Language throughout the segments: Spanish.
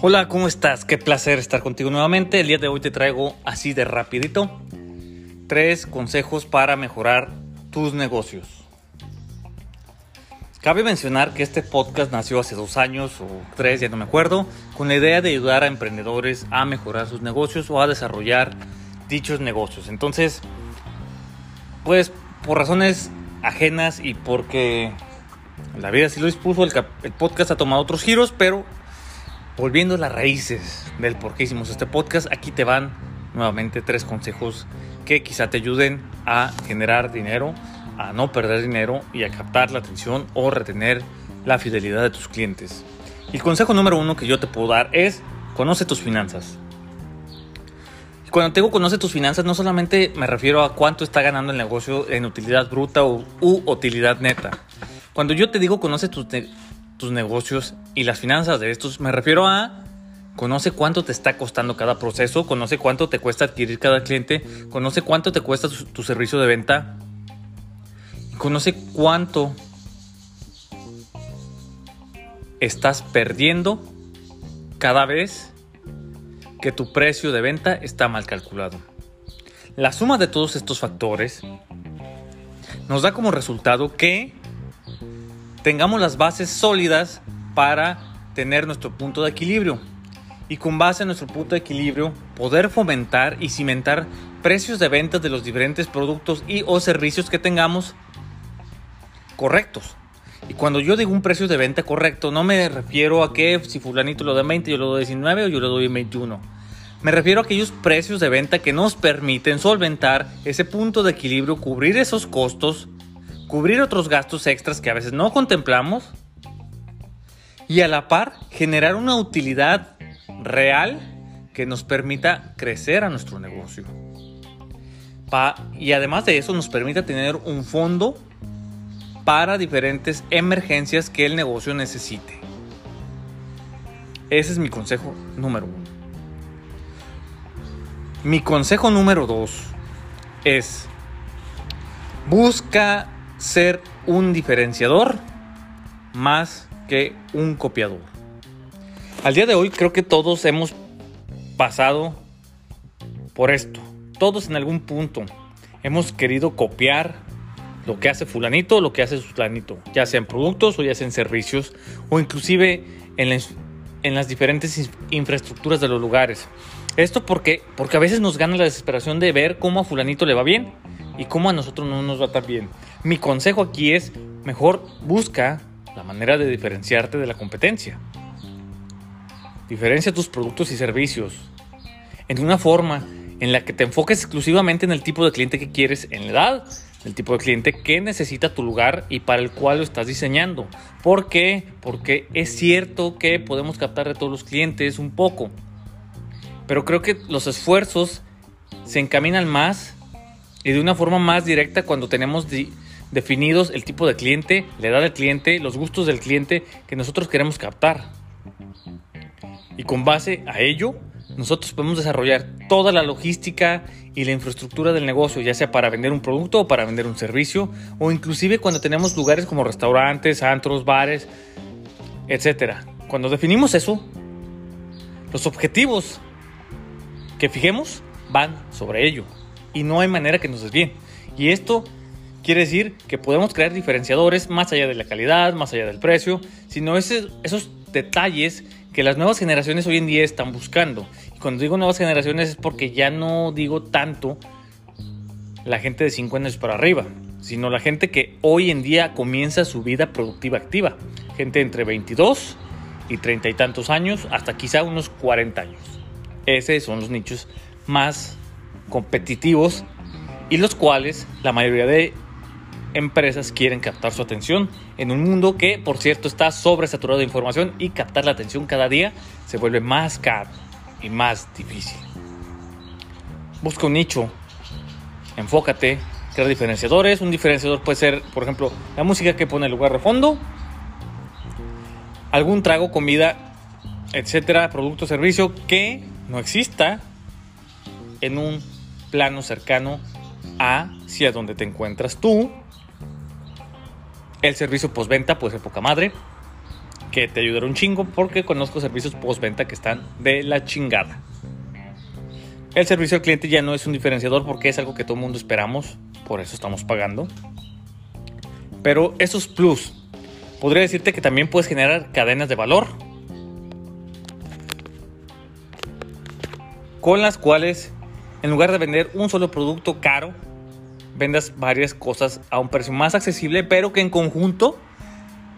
Hola, ¿cómo estás? Qué placer estar contigo nuevamente. El día de hoy te traigo así de rapidito tres consejos para mejorar tus negocios. Cabe mencionar que este podcast nació hace dos años o tres, ya no me acuerdo, con la idea de ayudar a emprendedores a mejorar sus negocios o a desarrollar dichos negocios. Entonces, pues por razones ajenas y porque la vida sí lo dispuso, el, el podcast ha tomado otros giros, pero volviendo a las raíces del por qué hicimos este podcast, aquí te van nuevamente tres consejos que quizá te ayuden a generar dinero, a no perder dinero y a captar la atención o retener la fidelidad de tus clientes. El consejo número uno que yo te puedo dar es conoce tus finanzas. Cuando te digo conoce tus finanzas, no solamente me refiero a cuánto está ganando el negocio en utilidad bruta u, utilidad neta. Cuando yo te digo conoce tus, tus negocios y las finanzas de estos, me refiero a conoce cuánto te está costando cada proceso, conoce cuánto te cuesta adquirir cada cliente, conoce cuánto te cuesta tu, servicio de venta, conoce cuánto estás perdiendo cada vez que tu precio de venta está mal calculado. La suma de todos estos factores nos da como resultado que tengamos las bases sólidas para tener nuestro punto de equilibrio y con base en nuestro punto de equilibrio poder fomentar y cimentar precios de ventas de los diferentes productos y o servicios que tengamos correctos. Y cuando yo digo un precio de venta correcto, no me refiero a que si fulanito lo da 20, yo lo doy 19 o yo lo doy 21. Me refiero a aquellos precios de venta que nos permiten solventar ese punto de equilibrio, cubrir esos costos, cubrir otros gastos extras que a veces no contemplamos y a la par generar una utilidad real que nos permita crecer a nuestro negocio. y además de eso nos permita tener un fondo para diferentes emergencias que el negocio necesite. Ese es mi consejo número uno. Mi consejo número dos es busca ser un diferenciador más que un copiador. Al día de hoy creo que todos hemos pasado por esto. Todos en algún punto hemos querido copiar lo que hace fulanito, lo que hace fulanito, ya sea en productos o ya sea en servicios o inclusive en, en las diferentes infraestructuras de los lugares. Esto porque, porque a veces nos gana la desesperación de ver cómo a fulanito le va bien y cómo a nosotros no nos va tan bien. Mi consejo aquí es, mejor busca la manera de diferenciarte de la competencia. Diferencia tus productos y servicios en una forma en la que te enfoques exclusivamente en el tipo de cliente que quieres, en la edad, el tipo de cliente que necesita tu lugar y para el cual lo estás diseñando. ¿Por qué? Porque es cierto que podemos captar de todos los clientes un poco, pero creo que los esfuerzos se encaminan más y de una forma más directa cuando tenemos definidos el tipo de cliente, la edad del cliente, los gustos del cliente que nosotros queremos captar. Y con base a ello, nosotros podemos desarrollar toda la logística y la infraestructura del negocio, ya sea para vender un producto o para vender un servicio, o inclusive cuando tenemos lugares como restaurantes, antros, bares, etc. Cuando definimos eso, los objetivos que fijemos van sobre ello y no hay manera que nos desvíen. Y esto quiere decir que podemos crear diferenciadores más allá de la calidad, más allá del precio, sino esos, esos detalles que las nuevas generaciones hoy en día están buscando. Y cuando digo nuevas generaciones es porque ya no digo tanto la gente de 5 años para arriba, sino la gente que hoy en día comienza su vida productiva activa. Gente entre 22 y 30 y tantos años hasta quizá unos 40 años. Esos son los nichos más competitivos y los cuales la mayoría de empresas quieren captar su atención en un mundo que, por cierto, está sobresaturado de información y captar la atención cada día se vuelve más caro y más difícil. Busca un nicho, enfócate, crea diferenciadores. Un diferenciador puede ser, por ejemplo, la música que pone el lugar de fondo, algún trago, comida, etcétera, producto o servicio que no exista en un plano cercano hacia donde te encuentras tú el servicio postventa puede ser poca madre, que te ayudará un chingo porque conozco servicios postventa que están de la chingada. El servicio al cliente ya no es un diferenciador porque es algo que todo el mundo esperamos, por eso estamos pagando. Pero esos plus, podría decirte que también puedes generar cadenas de valor con las cuales en lugar de vender un solo producto caro, vendas varias cosas a un precio más accesible, pero que en conjunto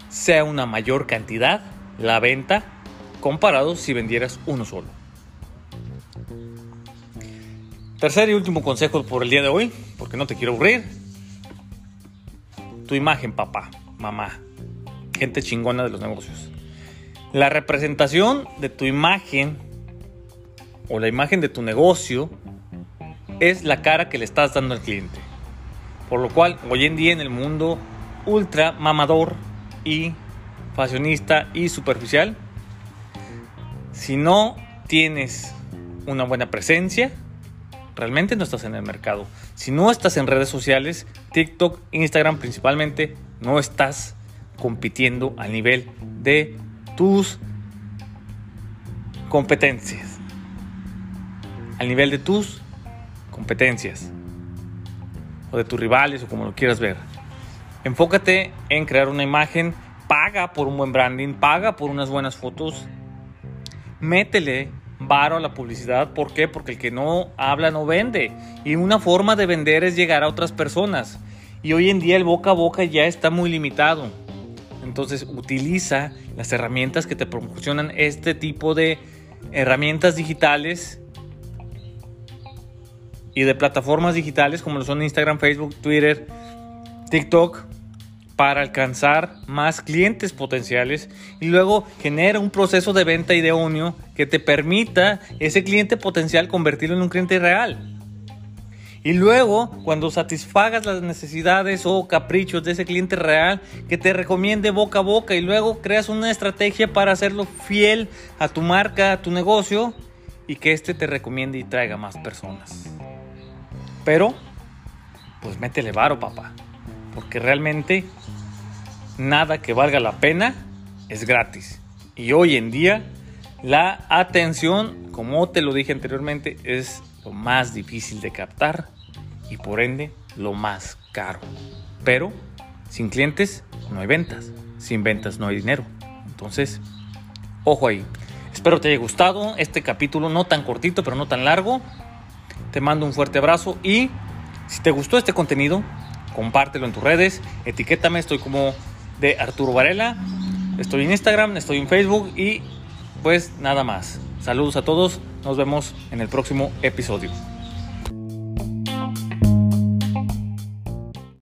sea una mayor cantidad la venta comparado si vendieras uno solo. Tercer y último consejo por el día de hoy, porque no te quiero aburrir. Tu imagen, papá, mamá, gente chingona de los negocios. La representación de tu imagen o la imagen de tu negocio es la cara que le estás dando al cliente. Por lo cual, hoy en día en el mundo ultra mamador y fashionista y superficial, si no tienes una buena presencia, realmente no estás en el mercado. Si no estás en redes sociales, TikTok, Instagram principalmente, no estás compitiendo al nivel de tus competencias. Al nivel de tus competencias. O de tus rivales o como lo quieras ver. Enfócate en crear una imagen, paga por un buen branding, paga por unas buenas fotos. Métele varo a la publicidad. ¿Por qué? Porque el que no habla no vende. Y una forma de vender es llegar a otras personas. Y hoy en día el boca a boca ya está muy limitado. Entonces utiliza las herramientas que te proporcionan este tipo de herramientas digitales y de plataformas digitales como lo son Instagram, Facebook, Twitter, TikTok para alcanzar más clientes potenciales y luego genera un proceso de venta idóneo que te permita ese cliente potencial convertirlo en un cliente real. Y luego, cuando satisfagas las necesidades o caprichos de ese cliente real, que te recomiende boca a boca y luego creas una estrategia para hacerlo fiel a tu marca, a tu negocio y que éste te recomiende y traiga más personas. Pero, pues métele varo, papá. Porque realmente nada que valga la pena es gratis. Y hoy en día la atención, como te lo dije anteriormente, es lo más difícil de captar y por ende lo más caro. Pero sin clientes no hay ventas, sin ventas no hay dinero. Entonces, ojo ahí. Espero te haya gustado este capítulo, no tan cortito, pero no tan largo. Te mando un fuerte abrazo y si te gustó este contenido, compártelo en tus redes, etiquétame, estoy como de Arturo Varela. Estoy en Instagram, estoy en Facebook y pues nada más. Saludos a todos, nos vemos en el próximo episodio.